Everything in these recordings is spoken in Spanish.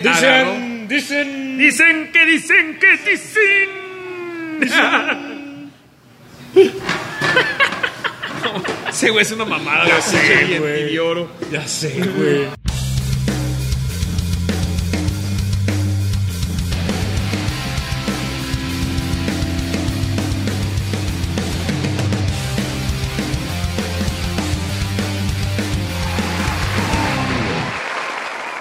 Dicen, dicen, Dicen que dicen que dicen. Ese güey es una mamada, Ya sé, güey. ya sé, güey.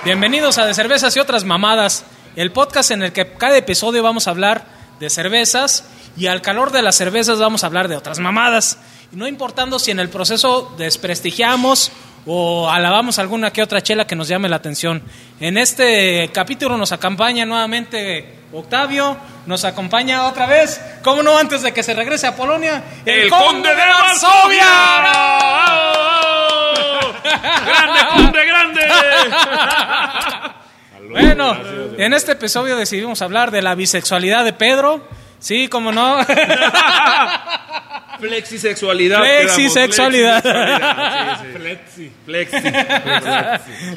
Bienvenidos a De Cervezas y otras mamadas, el podcast en el que cada episodio vamos a hablar de cervezas y al calor de las cervezas vamos a hablar de otras mamadas. No importando si en el proceso desprestigiamos o alabamos alguna que otra chela que nos llame la atención. En este capítulo nos acompaña nuevamente Octavio, nos acompaña otra vez, como no antes de que se regrese a Polonia, ¡El conde de Varsovia! ¡Grande, conde, grande! Bueno, en este episodio decidimos hablar de la bisexualidad de Pedro. Sí, como no. Flexisexualidad. Flexisexualidad. quedamos, Flexi. Flexi.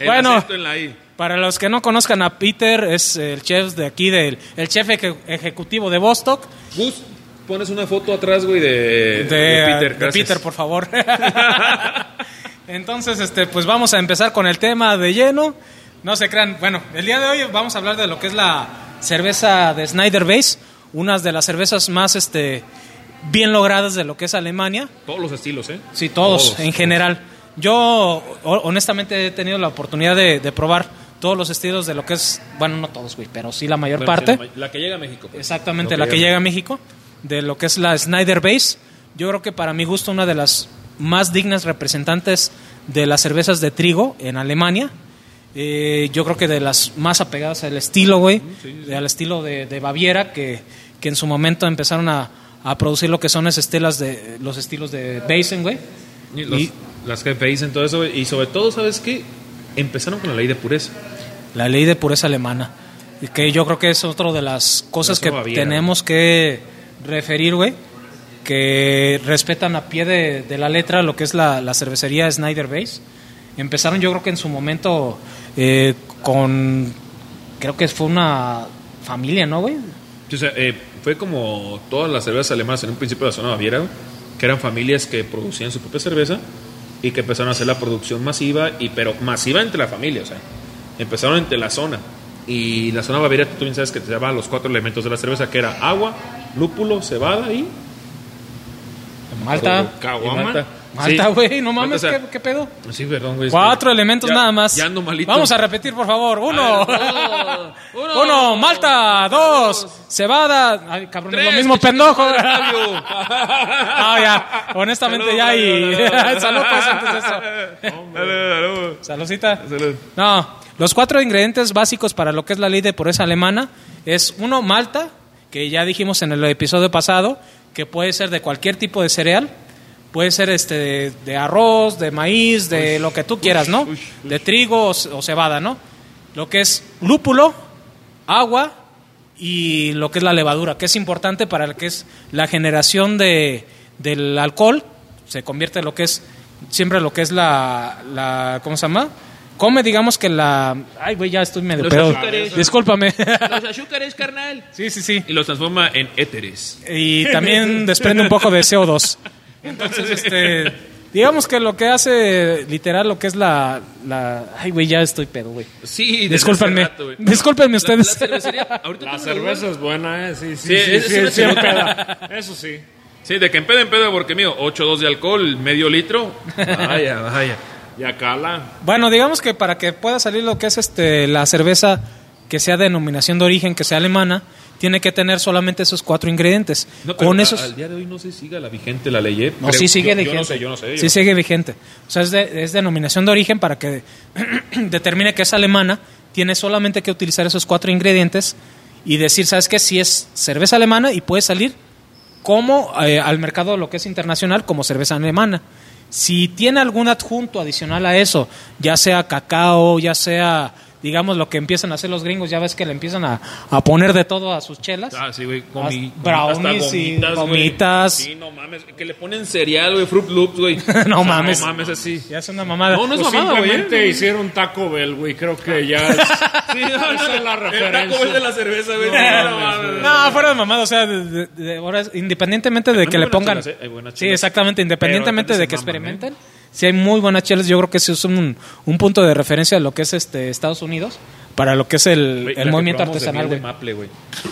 Bueno. acento en la I. Para los que no conozcan a Peter, es el chef de aquí, del, el chef eje- ejecutivo de Bostock. Gus, pones una foto atrás, güey, de, De, de Peter. de. Peter, por favor. Entonces, este, pues vamos a empezar con el tema de lleno. No se crean, bueno, el día de hoy vamos a hablar de lo que es la cerveza de Snyder Base, una de las cervezas más este, bien logradas de lo que es Alemania. Todos los estilos, ¿eh? Sí, todos, en general. Yo ho- honestamente he tenido la oportunidad de, de probar todos los estilos de lo que es, bueno, no todos, güey, pero sí la mayor Bueno, parte. sí, La, la que llega a México. pues. Exactamente, la que llega a México, de lo que es la Snyder Base. Yo creo que para mi gusto una de las más dignas representantes de las cervezas de trigo en Alemania. Eh, yo creo que de las más apegadas al estilo, güey, al estilo de, de Baviera, que, que en su momento empezaron a, a producir lo que son esas estelas de, los estilos de Basen, güey. Y los- Y- las que dicen todo eso, y sobre todo, ¿sabes qué? Empezaron con la ley de pureza. La ley de pureza alemana. Y que yo creo que es otra de las cosas que Baviera, tenemos que referir, güey. Que respetan a pie de, de la letra lo que es la, la cervecería Snyder Base. Empezaron, yo creo que en su momento, eh, con. Creo que fue una familia, ¿no, güey? O sea, eh, fue como todas las cervezas alemanas en un principio de la zona Baviera, que eran familias que producían su propia cerveza y que empezaron a hacer la producción masiva, y pero masiva entre la familia, o sea, empezaron entre la zona. Y la zona Baviera, tú bien sabes que te llama los cuatro elementos de la cerveza, que era agua, lúpulo, cebada y... Malta. Caguama. malta. Malta, Sí. güey, no Malta, mames, ¿qué, qué pedo? Sí, perdón, güey. Cuatro elementos ya- nada más. Ya ando malito. Vamos a repetir, por favor. Uno. Ver, uno. Uno, Malta. Dos, cebada. Ay, cabrón, es lo Tres, mismo pendejo. Ah, ya. Honestamente, Salud, ya. Y... salud, pues, salud. antes de eso. Salud, salud. Saludcita. Salud. No, los cuatro ingredientes básicos para lo que es la ley de pureza alemana es uno, malta, que ya dijimos en el episodio pasado, que puede ser de cualquier tipo de cereal, puede ser este de, de arroz, de maíz, de lo que tú quieras, ¿no? ush, ush. De trigo o cebada, ¿no? Lo que es lúpulo, agua y lo que es la levadura, que es importante para lo que es la generación de, del alcohol, se convierte en lo que es siempre lo que es la, la ¿cómo se llama? Come, digamos que la... Ay, güey, ya estoy medio Los pedo. azúcares. Discúlpame. Los azúcares, carnal. sí, sí, sí. Y los transforma en éteres. Y también desprende un poco de CO2. Entonces, este... Digamos que lo que hace literal lo que es la... la ay, güey, ya estoy pedo, güey. Sí, Discúlpenme. rato, güey. Discúlpenme ustedes. La, cervecería, cerveza es buena, eh. Sí, sí, Sí. Eso sí. Sí, de que en pedo en pedo, porque mío, 8.2 de alcohol, medio litro. Vaya, vaya. Y. Bueno, digamos que para que pueda salir lo que es este la cerveza que sea de denominación de origen, que sea alemana, tiene que tener solamente esos cuatro ingredientes. No, pero Con a- esos Al día de hoy no se siga la vigente la ley, ¿eh? No, Pero sí sigue yo- vigente. Yo no sé, yo no sé. Sí yo- sigue vigente. O sea, es, de- es denominación de origen para que determine que es alemana. Tiene solamente que utilizar esos cuatro ingredientes y decir, ¿sabes qué? Si es cerveza alemana y puede salir como eh, al mercado lo que es internacional como cerveza alemana. Si tiene algún adjunto adicional a eso, ya sea cacao, ya sea digamos, lo que empiezan a hacer los gringos. Ya ves que le empiezan a, a poner de todo a sus chelas. Ah, sí, güey. Brownies hasta y gomitas, güey. gomitas. Sí, no mames. Que le ponen cereal, güey. Fruit Loops, güey. No O sea, mames. No mames, así. Ya es una mamada. No, no es Pues mamada, güey. simplemente ¿eh? hicieron Taco Bell, güey. Creo que ya es, Sí, no, esa no, es la el Taco. Bell de la cerveza, güey. No, No. No, fuera de mamada, o sea, de, de- de- ahora, independientemente de que le pongan... chelas, ¿eh? Sí, exactamente, independientemente de de que maman, experimenten. Si hay muy buenas chelas, yo creo que eso es un, un punto de referencia a lo que es este Estados Unidos para lo que es el, la el movimiento de artesanal, de güey. maple, güey.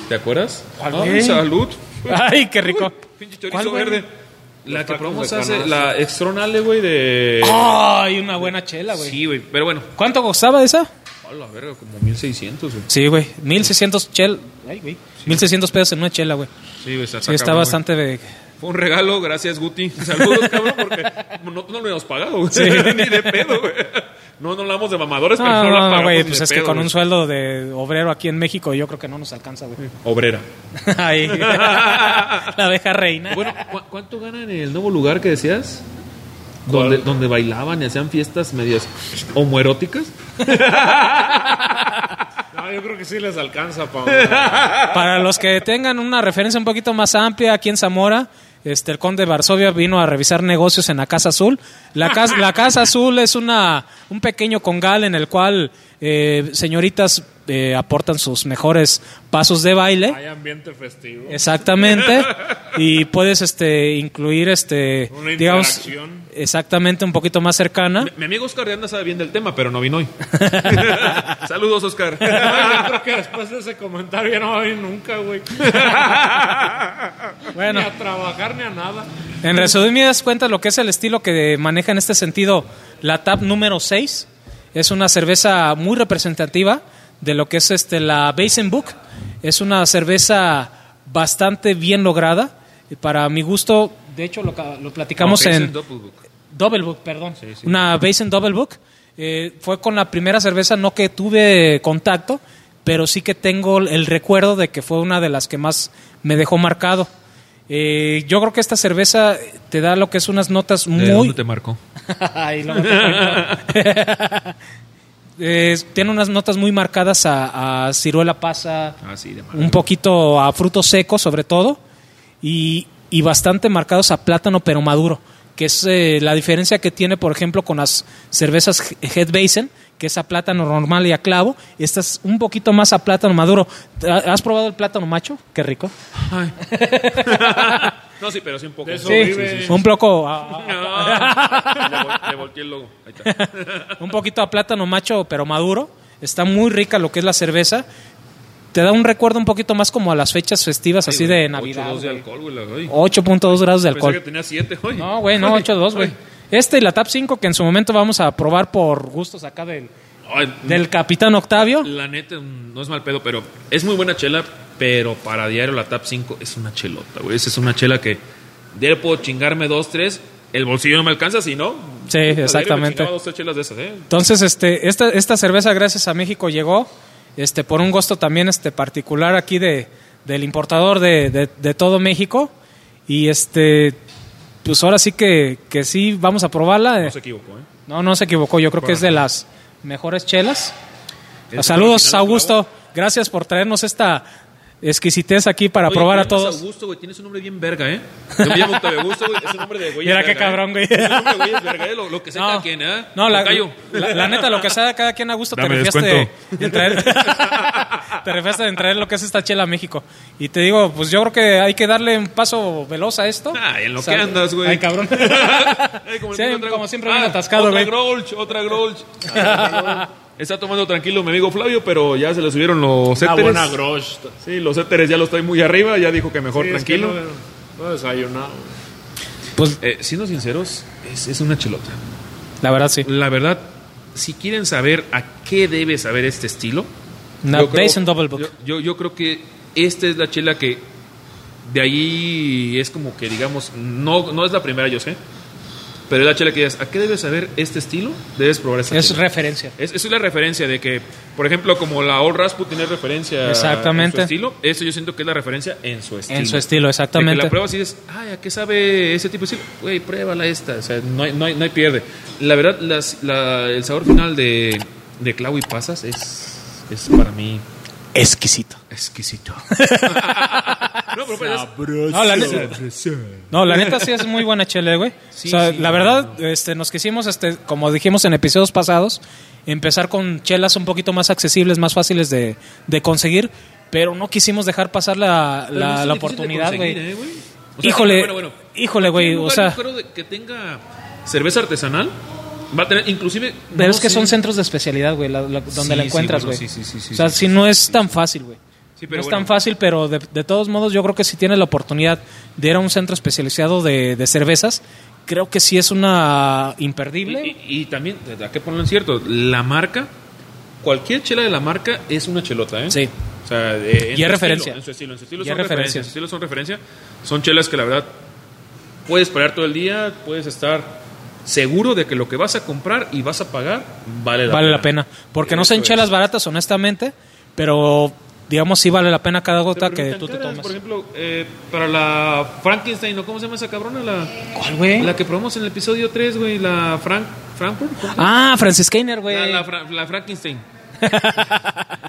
¿Te acuerdas? ¿Cuál, Ay, salud. Ay, qué rico. Pinche ¿Cuál, chorizo verde. La que probamos de hace, la extronale, güey, de... Ay, una buena chela, güey. Sí, güey, pero bueno. ¿Cuánto costaba esa? A la verga, como 1600, güey. Sí, güey, 1600 chel, ay, güey. 1600 pesos en una chela, güey. Sí, güey, está, Sí, está cabrón, bastante de... güey. Fue un regalo, gracias, Guti. Saludos, cabrón, porque no, no lo habíamos pagado, güey. Sí. Ni de pedo, güey. No, no hablamos de mamadores, pero No, no, la pagamos güey, pues es que con un sueldo de obrero aquí en México yo creo que no nos alcanza, güey. Obrera. Ahí. La abeja reina. Bueno, ¿cu- ¿cuánto ganan en el nuevo lugar que decías? Donde, donde bailaban y hacían fiestas medias homoeróticas. No, yo creo que sí les alcanza para Para los que tengan una referencia un poquito más amplia, aquí en Zamora, este, el conde Varsovia vino a revisar negocios en la Casa Azul. La Casa, la casa Azul es una, un pequeño congal en el cual eh, señoritas eh, aportan sus mejores pasos de baile. hay ambiente festivo. Exactamente. Y puedes este, incluir, este, Una digamos, exactamente un poquito más cercana. Mi, mi amigo Oscar de Anda sabe bien del tema, pero no vino hoy. Saludos, Oscar. Yo creo que después de ese comentario ya no va a venir nunca, güey. Bueno. Ni a trabajar ni a nada. En resumidas cuentas, lo que es el estilo que maneja en este sentido la TAP número 6 es una cerveza muy representativa de lo que es este la Book. Es una cerveza bastante bien lograda. Y Para mi gusto, de hecho, lo, lo platicamos es en Doppelbook. Double Book, perdón. Sí, sí. Una Basin Double Book. Eh, fue con la primera cerveza, no que tuve contacto, pero sí que tengo el recuerdo de que fue una de las que más me dejó marcado. Eh, yo creo que esta cerveza te da lo que es unas notas ¿De muy... dónde te marcó? Ay. Eh, tiene unas notas muy marcadas a, a ciruela pasa, Ah, sí, de un poquito a frutos secos sobre todo y, y bastante marcados a plátano pero maduro, que es eh, la diferencia que tiene por ejemplo con las cervezas Head Basin, que es a plátano normal y a clavo, y esta es un poquito más a plátano maduro. ¿Has probado el plátano macho? Qué rico. Ay. no, sí, pero sí un poco. Eso Sí, un poco a- a- le, vol- le volteé el logo. Ahí está. un poquito a plátano macho pero maduro. Está muy rica lo que es la cerveza. Te da un recuerdo un poquito más como a las fechas festivas así de Navidad. 8.2 de alcohol, güey. la- ay. 8.2 grados de Pensé que alcohol. tenía 7, güey. No, güey, no, 8.2, güey. Este y la TAP 5 que en su momento vamos a probar por gustos acá del, Ay, del Capitán Octavio. La neta, no es mal pedo, pero es muy buena chela, pero para diario la Tap 5 es una chelota, güey. Esa es una chela que diario puedo chingarme dos, tres. El bolsillo no me alcanza, si no. Sí, exactamente. chingaba dos, tres chelas de esas, ¿eh? Entonces, este, esta, esta cerveza, gracias a México, llegó este, por un gusto también este, particular aquí de, del importador de, de- de todo México. Y este, pues ahora sí que, que sí, vamos a probarla. No se equivocó, ¿eh? No, no se equivocó. Yo creo que es de las mejores chelas. Saludos, Augusto. Gracias por traernos esta exquisitez aquí para Oye, probar a todos. Augusto, güey, tienes un nombre bien verga, ¿eh? Yo me llamo Octavio Augusto, güey, es un nombre de güey. Mira qué cabrón, güey. Es un nombre de güey, es verga, ¿eh? Lo, lo que sea cada quien, ¿eh? no, la, la, la neta, lo que sea cada quien a gusto te Dame refiaste en traer, te refiaste en traer lo que es esta chela a México. Y te digo, pues yo creo que hay que darle un paso veloz a esto. Ay, en lo Sal- que andas, güey. Ay, cabrón. Ay, como, Sí, como siempre viene atascado, otra güey. Grolsch, otra Grolsch. Está tomando tranquilo mi amigo Flavio, pero ya se le subieron los Una éteres. buena grosh. Sí, los éteres ya los estoy muy arriba, ya dijo que mejor Sí, es que tranquilo. no, no he desayunado. Pues Eh, siendo sinceros, es, es una chelota. la verdad sí. La verdad, si quieren saber a qué debe saber este estilo, Una yo creo- Double Book. Yo, yo, yo creo que esta es la chela que de ahí es como que, digamos, no, no es la primera, yo sé, pero es la chela que dices, ¿a qué debes saber este estilo? Debes probar esta es referencia. Es, esa es la referencia de que, por ejemplo, como la Old Rasputin tiene referencia Exactamente. en su estilo, eso yo siento que es la referencia en su estilo. En su estilo, De exactamente. que la pruebas y dices, ay, ¿a qué sabe ese tipo de estilo? Güey, pruébala esta. O sea, no hay, no hay, no hay pierde. La verdad, las- la- el sabor final de, de clavo y pasas es, es para mí Exquisito. exquisito. no, pero pues, No, la neta, no, la neta sí es muy buena chela, güey. Sí, o sea, sí, la verdad, este, nos quisimos, este, como dijimos en episodios pasados, empezar con chelas un poquito más accesibles, más fáciles de, de conseguir, pero no quisimos dejar pasar la, la, oportunidad, güey. ¿eh, güey? O sea, Híjole, bueno, bueno. híjole, güey, o sea, que tenga cerveza artesanal va a tener inclusive pero no es que sé- son centros de especialidad, güey, donde Sí, la encuentras, bueno, güey. sí, sí, sí, sí, o sea, sí, si sí, no sí, es sí. tan fácil, güey. Sí, no es bueno. tan fácil, pero de, de todos modos yo creo que si tienes la oportunidad de ir a un centro especializado de, de cervezas, creo que sí es una imperdible. Y, y- y también, ¿a qué ponerlo en cierto? La marca, cualquier chela de la marca es una chelota, ¿eh? Sí. O sea, eh, en Y es referencia. estilo, en su estilo, en su estilo son referencia. referencia. en su estilo son referencia. Son chelas que la verdad puedes parar todo el día, puedes estar seguro de que lo que vas a comprar y vas a pagar vale la vale pena. la pena. Porque no son chelas es. baratas, honestamente, pero digamos sí vale la pena cada gota no que tú te tomas. Por ejemplo, eh, para la Frankenstein, ¿o cómo se llama esa cabrona? La, ¿Cuál, güey? la que probamos en el episodio 3, güey, la Frank, Frankfurt. ¿cómo se Ah, Francis Keiner, güey. La, la, la Frankenstein.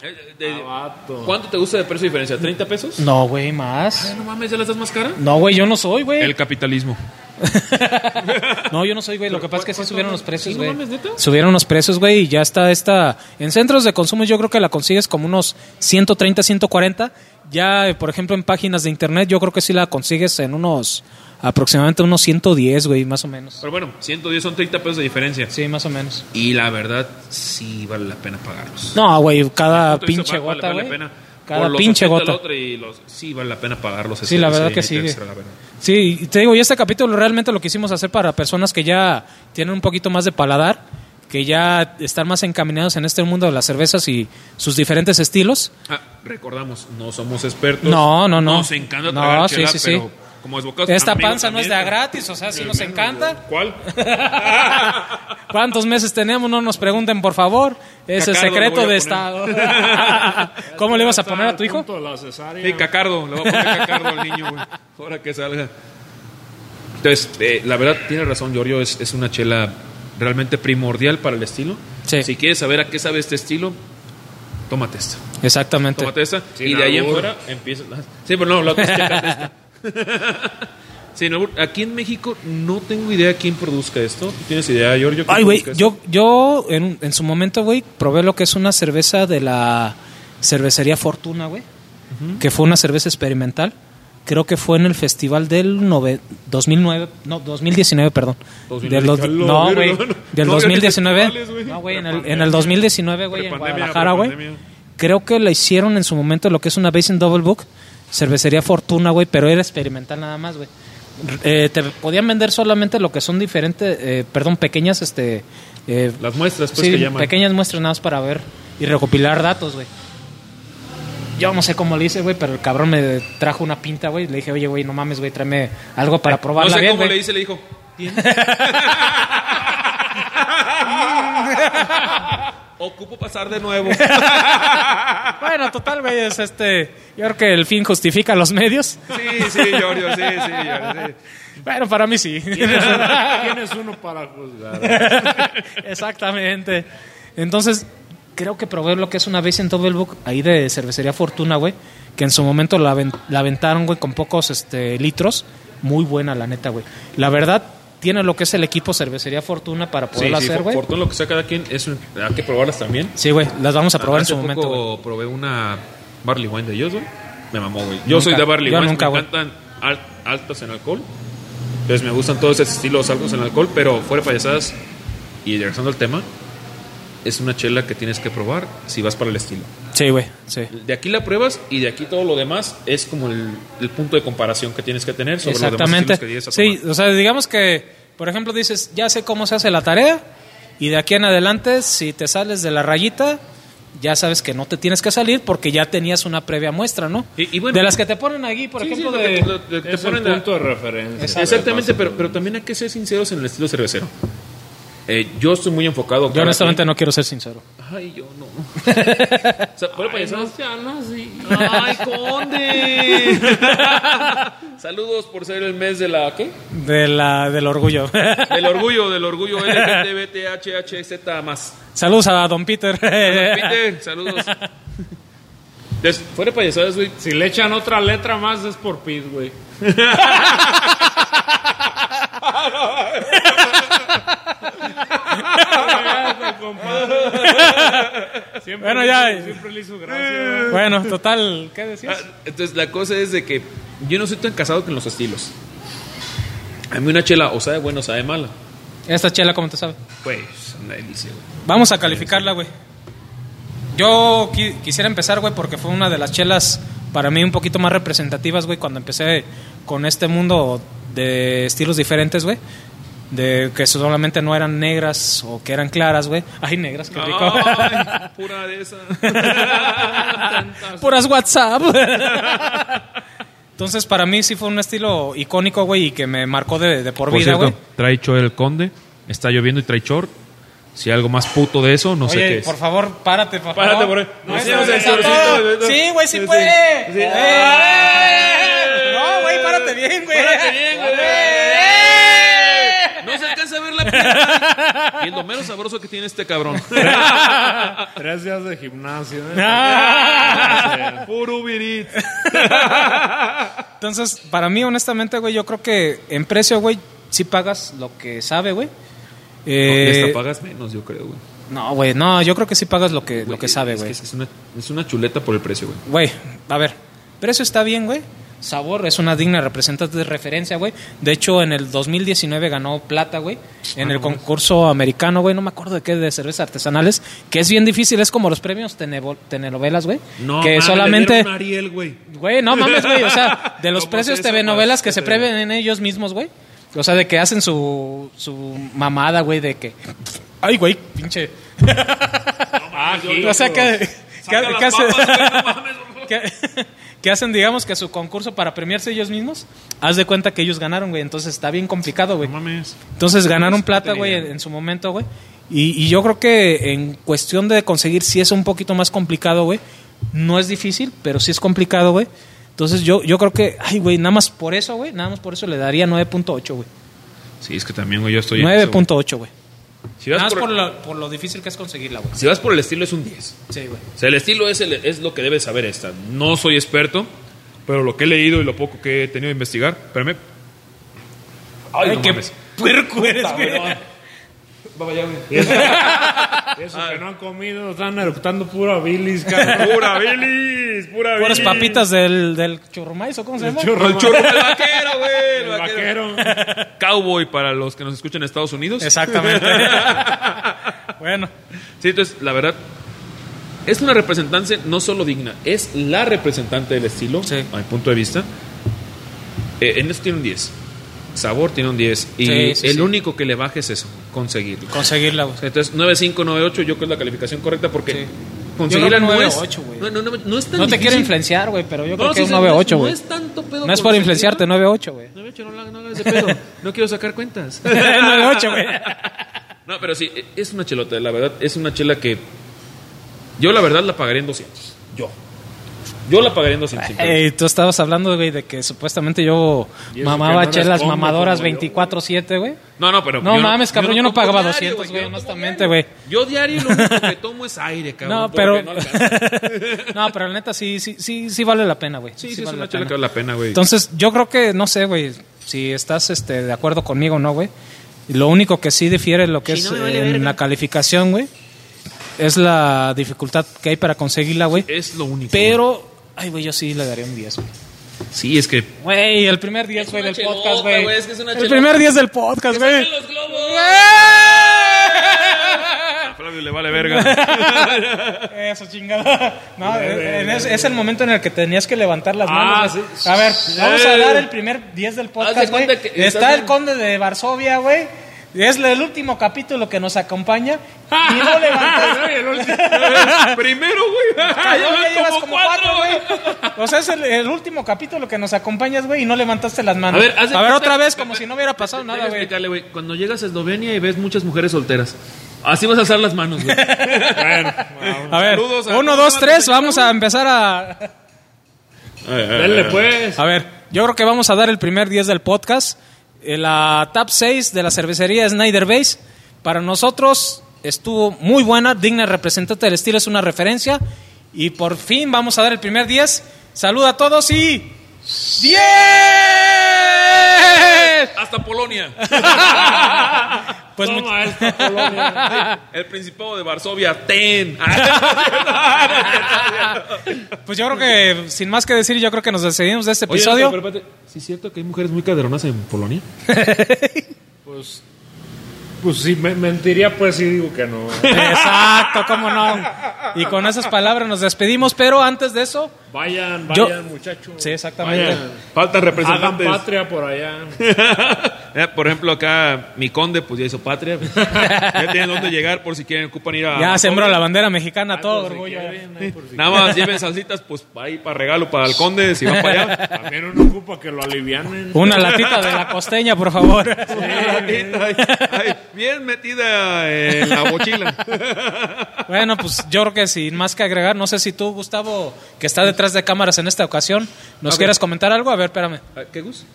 Eh, de- Ah. ¿Cuánto te gusta de precio de diferencia? ¿30 pesos? No, güey, más. Ah, no mames, ¿ya la estás más cara? No, güey, yo no soy, güey. El capitalismo. No, yo no soy, güey. Lo que pasa es que sí ¿Cuánto subieron vale? los precios, ¿Sí, no güey. Subieron los precios, güey, y ya está esta... En centros de consumo yo creo que la consigues como unos 130, 140. Ya, por ejemplo, en páginas de internet yo creo que sí la consigues en unos... Aproximadamente unos 110, güey, más o menos. Pero bueno, 110 son 30 pesos de diferencia. Sí, más o menos. Y la verdad, sí vale la pena pagarlos. No, güey, cada pinche vale- gota, vale la güey. pena. Cada Por los pinche gota. otro y los- sí, vale la pena pagarlos. Sí, la verdad que sí, extra, verdad. Sí, te digo, y este capítulo realmente lo quisimos hacer para personas que ya tienen un poquito más de paladar, que ya están más encaminados en este mundo de las cervezas y sus diferentes estilos. Ah, recordamos, no somos expertos. No, no, no. Nos encanta No, tragar sí, chela, sí, sí. Como desbocados Esta amigos panza no es de a gratis, o sea, si nos encanta. ¿Cuál? ¿Cuántos meses tenemos? No nos pregunten, por favor. Es Cacardo secreto le voy a de Estado. ¿Cómo le ibas a poner a tu hijo? Sí, cacardo, le voy a poner cacardo al niño, güey. Ahora que salga. Entonces, eh, la verdad, tiene razón, Giorgio, es, es una chela realmente primordial para el estilo. Sí. Si quieres saber a qué sabe este estilo, tómate esta. Exactamente. Tómate esta. Sin y de ahí en albur. fuera empieza. Sí, pero no, la otra es chécate esta. Sin albur. aquí en México no tengo idea quién produzca esto. ¿Tienes idea, Giorgio? Ay, güey, yo, yo en, en su momento, güey, probé lo que es una cerveza de la cervecería Fortuna, güey, que fue una cerveza experimental. Creo que fue en el festival del nove- 2009, no, 2019, perdón. 2019. Del dos- A la no, güey, no. del No, 2019. festivales, güey. No, güey, en el, en el 2019, güey, en Guadalajara, güey. Creo que la hicieron en su momento lo que es una Basin Double Book, cervecería Fortuna, güey, pero era experimental nada más, güey. Eh, te podían vender solamente lo que son diferentes, eh, perdón, pequeñas, este... eh, Las muestras, pues, sí, que llaman. pequeñas muestras nada más para ver y recopilar datos, güey. Yo no sé cómo le hice, güey, pero el cabrón me trajo una pinta, güey. Le dije, oye, güey, no mames, güey, tráeme algo para probarla No sé bien, cómo le dice, le dijo. Ocupo pasar de nuevo. Bueno, total, güey, es este... Yo creo que el fin justifica los medios. Sí, sí, Giorgio, sí, sí, Giorgio, sí. Bueno, para mí sí. Tienes uno para juzgar. Exactamente. Entonces, creo que probé lo que es una vez en Double Book ahí de cervecería Fortuna, güey, que en su momento la, la aventaron, güey, con pocos este, litros. Muy buena, la neta, güey. La verdad, tiene lo que es el equipo cervecería Fortuna para Sí, sí, hacer, güey. por todo lo que sea cada quien, es un- hay que probarlas también. Sí, güey, las vamos a probar en su momento, poco probé una Barley Wine de ellos, güey. Me mamó, güey. Yo soy de Barley Yo Wine, nunca, me güey. encantan al- altas en alcohol. Entonces me gustan todos esos estilos altos en alcohol, pero fuera de payasadas y regresando al tema, es una chela que tienes que probar si vas para el estilo. Sí, güey, sí. De aquí la pruebas y de aquí todo lo demás es como el, el punto de comparación que tienes que tener sobre Exactamente. los demás que llegues a Sí, o sea, digamos que, por ejemplo, dices, ya sé cómo se hace la tarea y de aquí en adelante, si te sales de la rayita, ya sabes que no te tienes que salir porque ya tenías una previa muestra, ¿no? Y- y bueno- de las que te ponen aquí, por Sí, ejemplo, de... te Es el ponen de- punto de referencia. Exactamente, pero, pero también hay que ser sinceros en el estilo cervecero. Eh, yo estoy muy enfocado. Yo honestamente no quiero ser sincero. Ay, yo no. o sea, Ay, payasadas- no sean así. ¡Ay, conde! Saludos por ser el mes de la. ¿Qué? De la, del orgullo. Del orgullo, del orgullo LGTBTHHZ más. Saludos a Don Peter. Peter, saludos. Des- fuera payasadas, güey. Si le echan otra letra más es por Pete, güey. Siempre Bueno, ya. Siempre le hizo gracia. bueno, total, ¿qué Ah, decías? Entonces, la cosa es de que yo no soy tan casado con los estilos. A mí una chela o sabe buena o sabe mala. Esta chela, ¿cómo te sabe? Pues, una delicia, güey. Vamos a calificarla, güey. Yo qui- quisiera empezar, güey, porque fue una de las chelas para mí un poquito más representativas, güey, cuando empecé con este mundo de estilos diferentes, güey. De que solamente no eran negras o que eran claras, güey. Ay, negras, qué rico. Ay, pura de esa. Puras WhatsApp. Entonces, para mí sí fue un estilo icónico, güey, y que me marcó de, de por, Por vida, güey. trae short el conde. Está lloviendo y trae short. Si hay algo más puto de eso, no sé qué es. por favor, párate, por Párate, favor. por ahí. No, No, sí, no güey. Sí, güey, sí Sí, puede. sí. Sí. ¡Eh! No, güey, párate bien, güey. Párate bien, güey. ¡Eh! No se alcanza a ver la pierna. Y lo menos sabroso que tiene este cabrón. Tres días de gimnasio. ¿eh? Puro virit. Entonces, para mí, honestamente, güey, yo creo que en precio, güey, sí pagas lo que sabe, güey. y Eh, hasta pagas menos, yo creo, güey. no, güey, no, yo creo que sí pagas lo que, lo que sabe, Es güey. Es, una, es una chuleta por el precio, güey. Güey, a ver, precio está bien, güey. Sabor es una digna representante de referencia, güey. De hecho, en el 2019 ganó plata, güey. En el concurso americano, güey. No me acuerdo de qué, de cervezas artesanales. Que es bien difícil. Es como los premios telenovelas, güey. No, que mames, le solamente... dieron un Ariel, güey. Güey, no mames, güey. O sea, de los ¿Cómo precios TV novelas que se prevén ellos mismos, güey. O sea, de que hacen su, su mamada, güey, de que... Ay, güey, pinche... Ah, O sea, que... que, que no mames, que, que hacen, digamos, que su concurso para premiarse ellos mismos, haz de cuenta que ellos ganaron, güey. Entonces está bien complicado, güey. No mames. Entonces ganaron plata, güey, en, en su momento, güey. Y, y yo creo que en cuestión de conseguir, sí es un poquito más complicado, güey. No es difícil, pero sí es complicado, güey. Entonces yo, yo creo que, ay, güey, nada más por eso, güey, nada más por eso le daría 9.8, güey. Sí, es que también, güey, yo estoy. en eso, güey. 9.8, güey. Si vas Nada por, por lo, por lo difícil que es conseguirla, güey. si vas por el estilo, es un 10. Sí, güey. O sea, el estilo es, el- es lo que debes saber esta. No soy experto, pero lo que he leído y lo poco que he tenido que investigar. Espérame. Ay, no qué mames. puerco eres, güey. Eso que no han comido, están eructando pura bilis, cabrón. Pura bilis, pura bilis. Puras papitas del, del churrumais, ¿o cómo se llama? El churro, el vaquero, güey. El, vaquero. Cowboy para los que nos escuchan en Estados Unidos. Exactamente. bueno, Sí, entonces, la verdad, es una representante no solo digna, es la representante del estilo, Sí. a mi punto de vista. Eh, en esto tiene un 10. Sabor tiene un 10. Y Sí, sí, el sí. único que le baje es eso, conseguirlo. conseguirla, güey. Entonces, 95, 98, yo creo que es la calificación correcta porque no que es. 9.8, güey. no, no, no, no es tan No te quiero influenciar, güey, pero yo No, creo que es sí, un no 9.8, No güey. es tanto pedo. No es por influenciarte, 9.8, güey. 9.8, no, la- no hagas de pedo. No quiero sacar cuentas. 9.8, güey. No, pero sí, es una chelota, la verdad, es una chela que yo la verdad la pagaría en 200. Yo. Yo la pagaría en 200. Ey, tú estabas hablando, güey, de que supuestamente yo mamaba no chelas mamadoras ¿eh? como yo, 24-7, güey. No, no, pero No mames, cabrón, yo no como pagaba diario, 200, yo güey, no honestamente, güey. Yo diario lo único que tomo es aire, cabrón. No, pero. no no, pero la neta sí, sí, sí, sí vale la pena, güey. Sí, sí, es vale una la chela pena. que vale la pena, güey. Entonces, yo creo que, no sé, güey, si estás este, de acuerdo conmigo o no, güey. Lo único que sí difiere lo que Sí, es no vale en verga. la calificación, güey, es la dificultad que hay para conseguirla, güey. Es lo único. Pero, ay, güey, yo sí le daría un 10, güey. Sí, es que. Güey, el primer 10, Es güey, del chelota, podcast, güey. güey, es que es una El primer 10 del podcast, güey. los globos! A Flavio le vale verga. Eso, chingada. No, en- es, es el momento en el que tenías que levantar las Ah, manos. güey. sí. A ver, vamos a Sí. dar el primer 10 del podcast, güey. Está el conde de Varsovia, güey. Es el último capítulo que nos acompaña. Y no último- Primero, güey. Ya llevas como como cuatro, güey. O sea, es el, el último capítulo que nos acompañas, güey, y no levantaste las manos. A ver, de cuenta- otra vez, como si no hubiera pasado nada, güey. Cuando llegas a Eslovenia y ves muchas mujeres solteras. Así vas a alzar las manos, güey. Bueno, A ver, Saludos a- uno, ¿cómo dos, tres, vamos a empezar a... denle pues. A ver, yo creo que vamos a dar el primer 10 del podcast. Eh, La top 6 de la cervecería Snyder Base. Para nosotros estuvo muy buena, digna representante del estilo, es una referencia. Y por fin vamos a dar el primer 10. Saluda a todos y... ¡10! Hasta Polonia. Pues Toma esta Polonia. El Principado de Varsovia, ten. Pues yo creo que, sin más que decir, yo creo que nos despedimos de este Oye, episodio. pero, pero, ¿Sí es cierto que hay mujeres muy caderonas en Polonia? Pues, pues si me mentiría, pues sí digo que no. Exacto, cómo no. Y con esas palabras nos despedimos, pero antes de eso, Vayan, Yo- vayan, muchachos. Sí, exactamente. Vayan. Faltan Hagan representantes. patria por allá. Eh, Por ejemplo, acá mi conde, pues ya hizo patria. ya tienen dónde llegar por si quieren ocupan ir a. ya sembró la bandera mexicana, todo si orgullo. quieren, ay, por si Nada más lleven salsitas, pues ahí para regalo para el conde, si van para allá. También uno ocupa que lo alivianen. Una latita de la costeña, por favor. Bien metida en la mochila. Bueno, pues yo creo que sin más que agregar, no sé si tú, Gustavo, que está detrás de cámaras en esta ocasión, ¿nos quieres comentar algo? A ver, espérame. ¿Qué gus?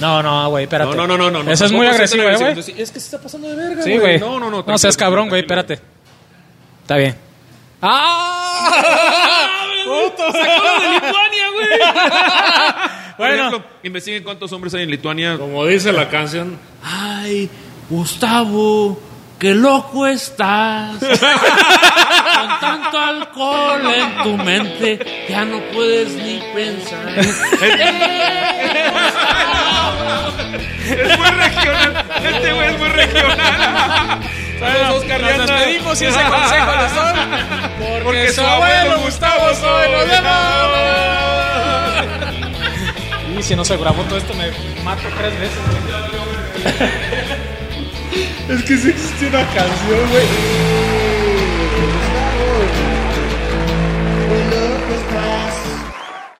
No, no, güey, espérate. No, no, no, no, no. Eso es muy Tampoco agresivo, ¿eh, güey. Es que se está pasando de verga, Sí, güey. No, no, no. No seas cabrón, güey, espérate. Está bien. ¡Ah! ¡Sacaron de Lituania, güey! Por Bueno. ejemplo, investiguen cuántos hombres hay en Lituania. Como dice la canción. Ay, Gustavo, qué loco estás. Con tanto alcohol en tu mente, ya no puedes ni pensar. Es muy regional. Este güey es muy regional. Saludos, Oscar Nos despedimos y ese consejo les doy. Porque, su abuelo Gustavo soy. Nos Y si no se grabó todo esto, me mato tres veces. Es que sí existe una canción, güey.